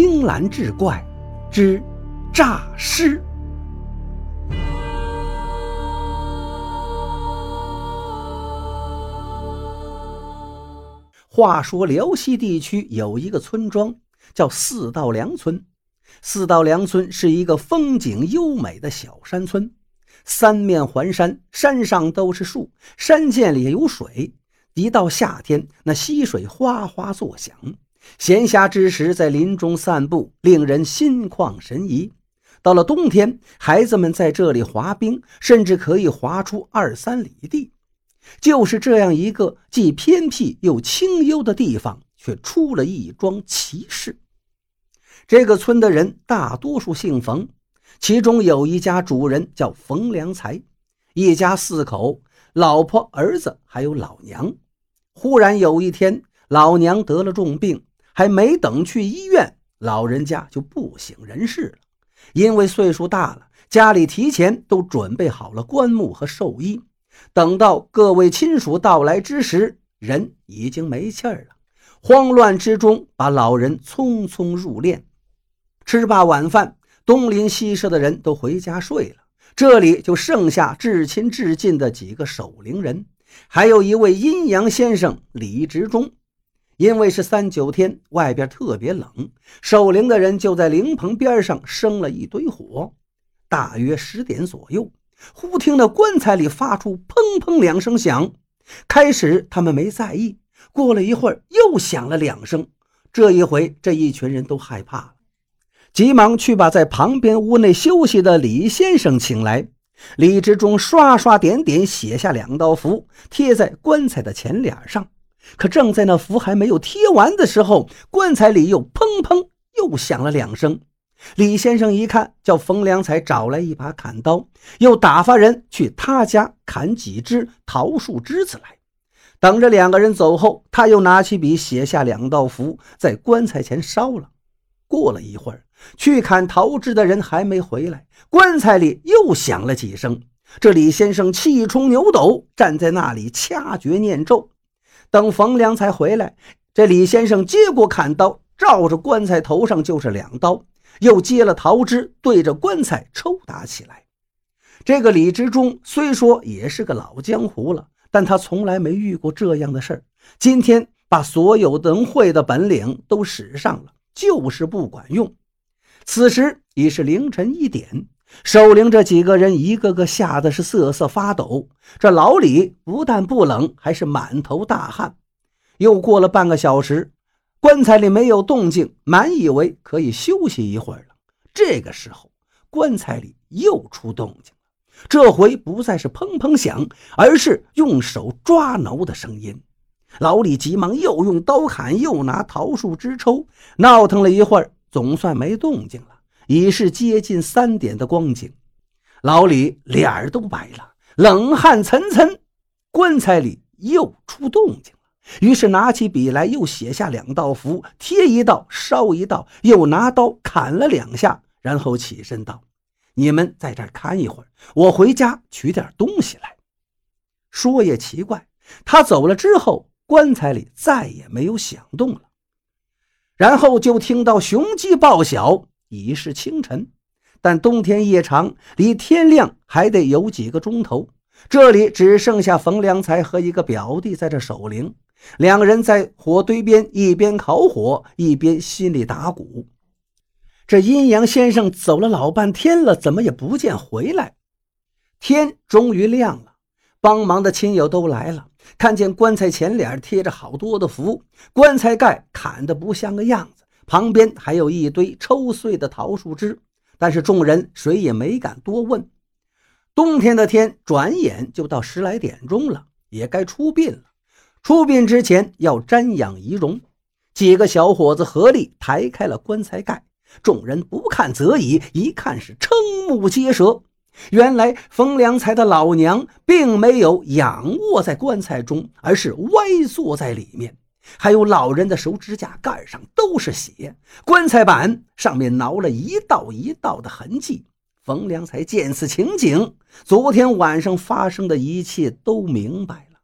青蓝志怪之诈尸。话说辽西地区有一个村庄叫四道梁村，四道梁村是一个风景优美的小山村，三面环山，山上都是树，山涧里有水。一到夏天，那溪水哗哗作响。闲暇之时，在林中散步，令人心旷神怡。到了冬天，孩子们在这里滑冰，甚至可以滑出二三里地。就是这样一个既偏僻又清幽的地方，却出了一桩奇事。这个村的人大多数姓冯，其中有一家主人叫冯良才，一家四口，老婆、儿子还有老娘。忽然有一天，老娘得了重病，还没等去医院，老人家就不省人事了。因为岁数大了，家里提前都准备好了棺木和寿衣。等到各位亲属到来之时，人已经没气儿了。慌乱之中，把老人匆匆入殓。吃罢晚饭，东邻西舍的人都回家睡了，这里就剩下至亲至近的几个守灵人。还有一位阴阳先生李执中，因为是三九天，外边特别冷，守灵的人就在灵棚边上生了一堆火。大约十点左右，忽听那棺材里发出砰砰两声响。开始他们没在意，过了一会儿又响了两声。这一回，这一群人都害怕了，急忙去把在旁边屋内休息的李先生请来。李志忠刷刷点点写下两道符，贴在棺材的前脸上。可正在那符还没有贴完的时候，棺材里又砰砰又响了两声。李先生一看，叫冯良才找来一把砍刀，又打发人去他家砍几只桃树枝子来。等着两个人走后，他又拿起笔写下两道符，在棺材前烧了。过了一会儿。去砍桃枝的人还没回来，棺材里又响了几声。这李先生气冲牛斗，站在那里掐诀念咒。等冯良才回来，这李先生接过砍刀，照着棺材头上就是两刀，又接了桃枝，对着棺材抽打起来。这个李之忠虽说也是个老江湖了，但他从来没遇过这样的事儿。今天把所有能会的本领都使上了，就是不管用。此时已是凌晨一点，守灵这几个人一个个吓得是瑟瑟发抖。这老李不但不冷，还是满头大汗。又过了半个小时，棺材里没有动静，满以为可以休息一会儿了。这个时候，棺材里又出动静了，这回不再是砰砰响，而是用手抓挠的声音。老李急忙又用刀砍，又拿桃树枝抽，闹腾了一会儿。总算没动静了，已是接近三点的光景。老李脸儿都白了，冷汗涔涔。棺材里又出动静了，于是拿起笔来，又写下两道符，贴一道，烧一道，又拿刀砍了两下，然后起身道：“你们在这儿看一会儿，我回家取点东西来。”说也奇怪，他走了之后，棺材里再也没有响动了。然后就听到雄鸡报晓，已是清晨。但冬天夜长，离天亮还得有几个钟头。这里只剩下冯良才和一个表弟在这守灵。两人在火堆边一边烤火，一边心里打鼓。这阴阳先生走了老半天了，怎么也不见回来。天终于亮了，帮忙的亲友都来了。看见棺材前脸贴着好多的符，棺材盖砍得不像个样子，旁边还有一堆抽碎的桃树枝。但是众人谁也没敢多问。冬天的天转眼就到十来点钟了，也该出殡了。出殡之前要瞻仰仪容，几个小伙子合力抬开了棺材盖，众人不看则已，一看是瞠目结舌。原来冯良才的老娘并没有仰卧在棺材中，而是歪坐在里面。还有老人的手指甲盖上都是血，棺材板上面挠了一道一道的痕迹。冯良才见此情景，昨天晚上发生的一切都明白了。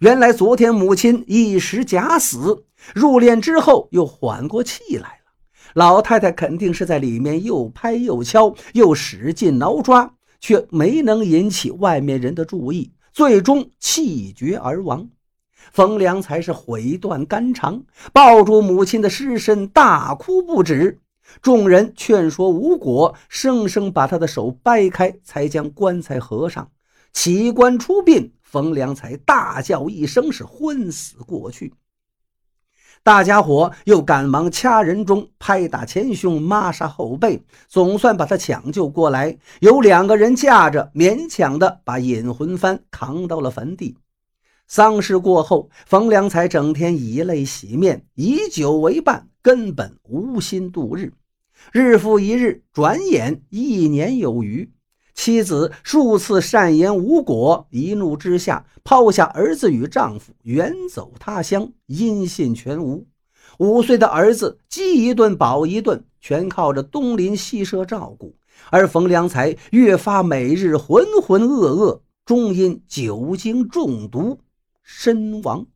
原来昨天母亲一时假死，入殓之后又缓过气来了。老太太肯定是在里面又拍又敲，又使劲挠抓，却没能引起外面人的注意，最终气绝而亡。冯良才是悔断肝肠，抱住母亲的尸身大哭不止。众人劝说无果，生生把他的手掰开，才将棺材合上。起棺出殡，冯良才大叫一声，是昏死过去。大家伙又赶忙掐人中，拍打前胸，抹杀后背，总算把他抢救过来。有两个人架着，勉强的把引魂幡扛到了坟地。丧事过后，冯良才整天以泪洗面，以酒为伴，根本无心度日。日复一日，转眼一年有余。妻子数次善言无果，一怒之下抛下儿子与丈夫远走他乡，音信全无。五岁的儿子饥一顿饱一顿，全靠着东邻西舍照顾，而冯良才越发每日浑浑噩噩，终因酒精中毒身亡。